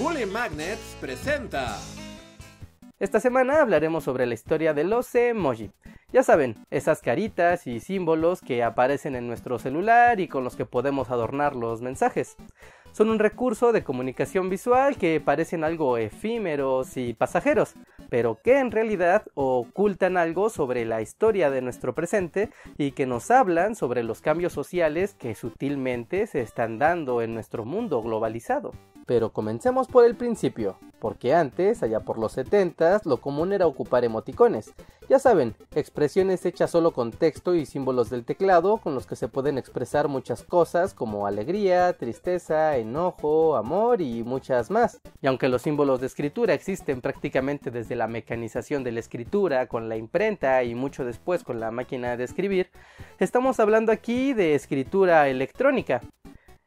Bully Magnets presenta. Esta semana hablaremos sobre la historia de los emoji. Ya saben, esas caritas y símbolos que aparecen en nuestro celular y con los que podemos adornar los mensajes. Son un recurso de comunicación visual que parecen algo efímeros y pasajeros, pero que en realidad ocultan algo sobre la historia de nuestro presente y que nos hablan sobre los cambios sociales que sutilmente se están dando en nuestro mundo globalizado. Pero comencemos por el principio, porque antes, allá por los 70, lo común era ocupar emoticones. Ya saben, expresiones hechas solo con texto y símbolos del teclado con los que se pueden expresar muchas cosas como alegría, tristeza, enojo, amor y muchas más. Y aunque los símbolos de escritura existen prácticamente desde la mecanización de la escritura con la imprenta y mucho después con la máquina de escribir, estamos hablando aquí de escritura electrónica.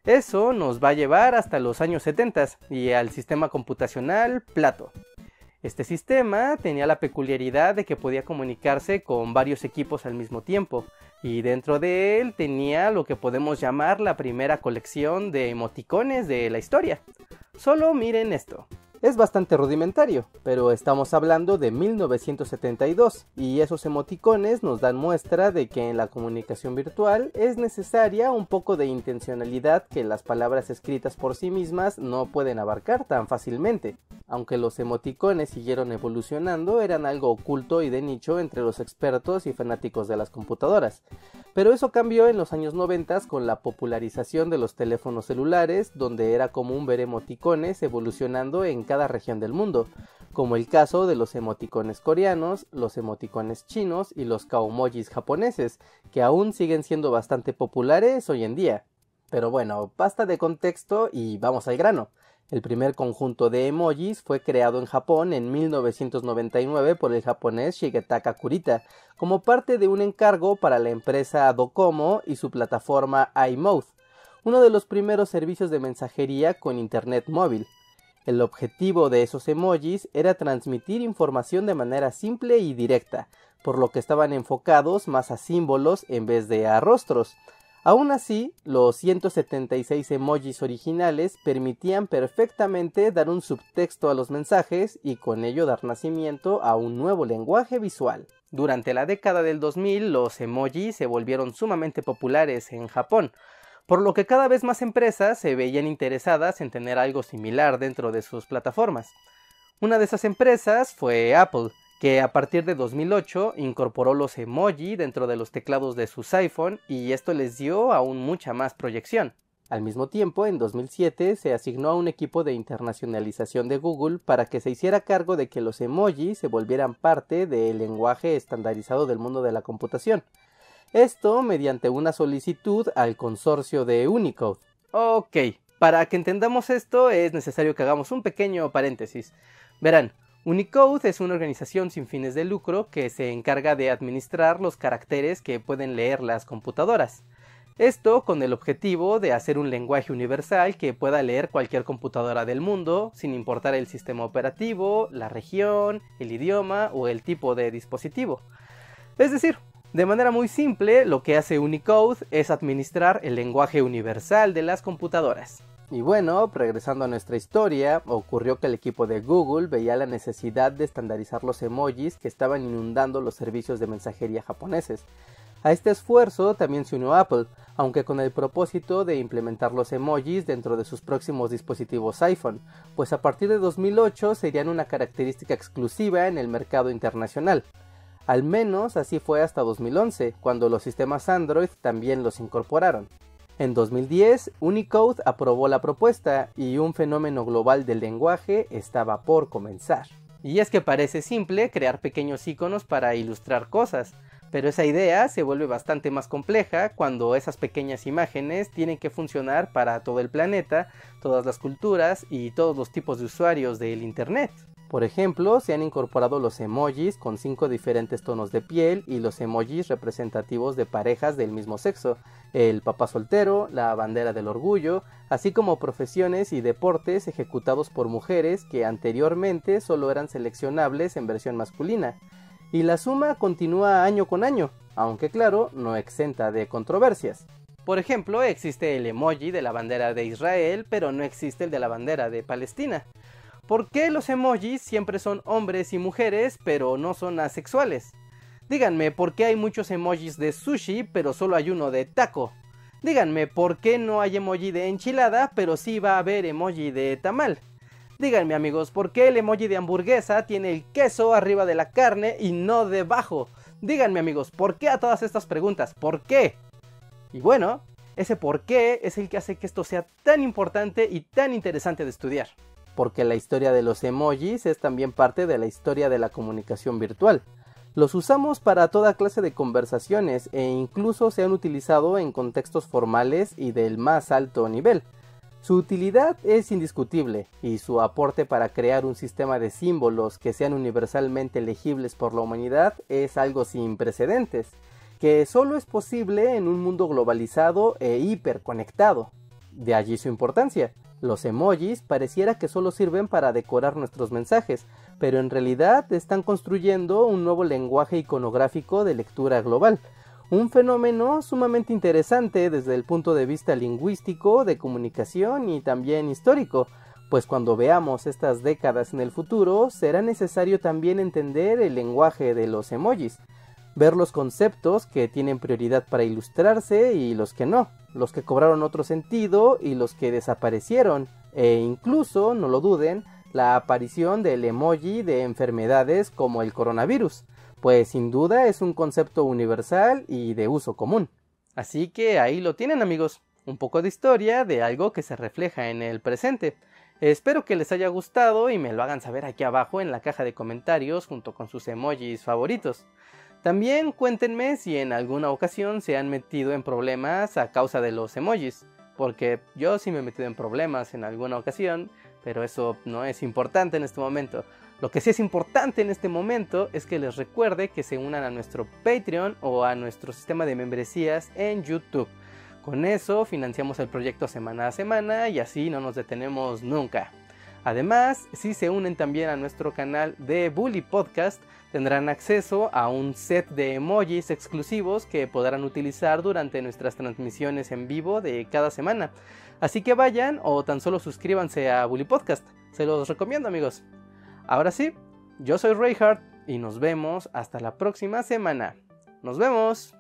Eso nos va a llevar hasta los años 70 y al sistema computacional Plato. Este sistema tenía la peculiaridad de que podía comunicarse con varios equipos al mismo tiempo, y dentro de él tenía lo que podemos llamar la primera colección de emoticones de la historia. Solo miren esto. Es bastante rudimentario, pero estamos hablando de 1972 y esos emoticones nos dan muestra de que en la comunicación virtual es necesaria un poco de intencionalidad que las palabras escritas por sí mismas no pueden abarcar tan fácilmente. Aunque los emoticones siguieron evolucionando, eran algo oculto y de nicho entre los expertos y fanáticos de las computadoras. Pero eso cambió en los años 90 con la popularización de los teléfonos celulares, donde era común ver emoticones evolucionando en cada región del mundo, como el caso de los emoticones coreanos, los emoticones chinos y los kaomojis japoneses, que aún siguen siendo bastante populares hoy en día. Pero bueno, basta de contexto y vamos al grano. El primer conjunto de emojis fue creado en Japón en 1999 por el japonés Shigetaka Kurita, como parte de un encargo para la empresa Docomo y su plataforma iMouth, uno de los primeros servicios de mensajería con internet móvil. El objetivo de esos emojis era transmitir información de manera simple y directa, por lo que estaban enfocados más a símbolos en vez de a rostros. Aún así, los 176 emojis originales permitían perfectamente dar un subtexto a los mensajes y con ello dar nacimiento a un nuevo lenguaje visual. Durante la década del 2000, los emojis se volvieron sumamente populares en Japón, por lo que cada vez más empresas se veían interesadas en tener algo similar dentro de sus plataformas. Una de esas empresas fue Apple, que a partir de 2008 incorporó los emoji dentro de los teclados de sus iPhone y esto les dio aún mucha más proyección. Al mismo tiempo, en 2007 se asignó a un equipo de internacionalización de Google para que se hiciera cargo de que los emojis se volvieran parte del lenguaje estandarizado del mundo de la computación. Esto mediante una solicitud al consorcio de Unicode. Ok, para que entendamos esto es necesario que hagamos un pequeño paréntesis. Verán, Unicode es una organización sin fines de lucro que se encarga de administrar los caracteres que pueden leer las computadoras. Esto con el objetivo de hacer un lenguaje universal que pueda leer cualquier computadora del mundo, sin importar el sistema operativo, la región, el idioma o el tipo de dispositivo. Es decir, de manera muy simple, lo que hace Unicode es administrar el lenguaje universal de las computadoras. Y bueno, regresando a nuestra historia, ocurrió que el equipo de Google veía la necesidad de estandarizar los emojis que estaban inundando los servicios de mensajería japoneses. A este esfuerzo también se unió Apple, aunque con el propósito de implementar los emojis dentro de sus próximos dispositivos iPhone, pues a partir de 2008 serían una característica exclusiva en el mercado internacional. Al menos así fue hasta 2011, cuando los sistemas Android también los incorporaron. En 2010, Unicode aprobó la propuesta y un fenómeno global del lenguaje estaba por comenzar. Y es que parece simple crear pequeños iconos para ilustrar cosas, pero esa idea se vuelve bastante más compleja cuando esas pequeñas imágenes tienen que funcionar para todo el planeta, todas las culturas y todos los tipos de usuarios del Internet. Por ejemplo, se han incorporado los emojis con cinco diferentes tonos de piel y los emojis representativos de parejas del mismo sexo, el papá soltero, la bandera del orgullo, así como profesiones y deportes ejecutados por mujeres que anteriormente solo eran seleccionables en versión masculina. Y la suma continúa año con año, aunque claro, no exenta de controversias. Por ejemplo, existe el emoji de la bandera de Israel, pero no existe el de la bandera de Palestina. ¿Por qué los emojis siempre son hombres y mujeres pero no son asexuales? Díganme, ¿por qué hay muchos emojis de sushi pero solo hay uno de taco? Díganme, ¿por qué no hay emoji de enchilada pero sí va a haber emoji de tamal? Díganme amigos, ¿por qué el emoji de hamburguesa tiene el queso arriba de la carne y no debajo? Díganme amigos, ¿por qué a todas estas preguntas? ¿Por qué? Y bueno, ese por qué es el que hace que esto sea tan importante y tan interesante de estudiar. Porque la historia de los emojis es también parte de la historia de la comunicación virtual. Los usamos para toda clase de conversaciones e incluso se han utilizado en contextos formales y del más alto nivel. Su utilidad es indiscutible y su aporte para crear un sistema de símbolos que sean universalmente legibles por la humanidad es algo sin precedentes, que solo es posible en un mundo globalizado e hiperconectado. De allí su importancia. Los emojis pareciera que solo sirven para decorar nuestros mensajes, pero en realidad están construyendo un nuevo lenguaje iconográfico de lectura global, un fenómeno sumamente interesante desde el punto de vista lingüístico, de comunicación y también histórico, pues cuando veamos estas décadas en el futuro será necesario también entender el lenguaje de los emojis, ver los conceptos que tienen prioridad para ilustrarse y los que no, los que cobraron otro sentido y los que desaparecieron, e incluso, no lo duden, la aparición del emoji de enfermedades como el coronavirus, pues sin duda es un concepto universal y de uso común. Así que ahí lo tienen amigos, un poco de historia de algo que se refleja en el presente. Espero que les haya gustado y me lo hagan saber aquí abajo en la caja de comentarios junto con sus emojis favoritos. También cuéntenme si en alguna ocasión se han metido en problemas a causa de los emojis, porque yo sí me he metido en problemas en alguna ocasión, pero eso no es importante en este momento. Lo que sí es importante en este momento es que les recuerde que se unan a nuestro Patreon o a nuestro sistema de membresías en YouTube. Con eso financiamos el proyecto semana a semana y así no nos detenemos nunca. Además, si se unen también a nuestro canal de Bully Podcast, tendrán acceso a un set de emojis exclusivos que podrán utilizar durante nuestras transmisiones en vivo de cada semana. Así que vayan o tan solo suscríbanse a Bully Podcast. Se los recomiendo amigos. Ahora sí, yo soy Reinhardt y nos vemos hasta la próxima semana. Nos vemos.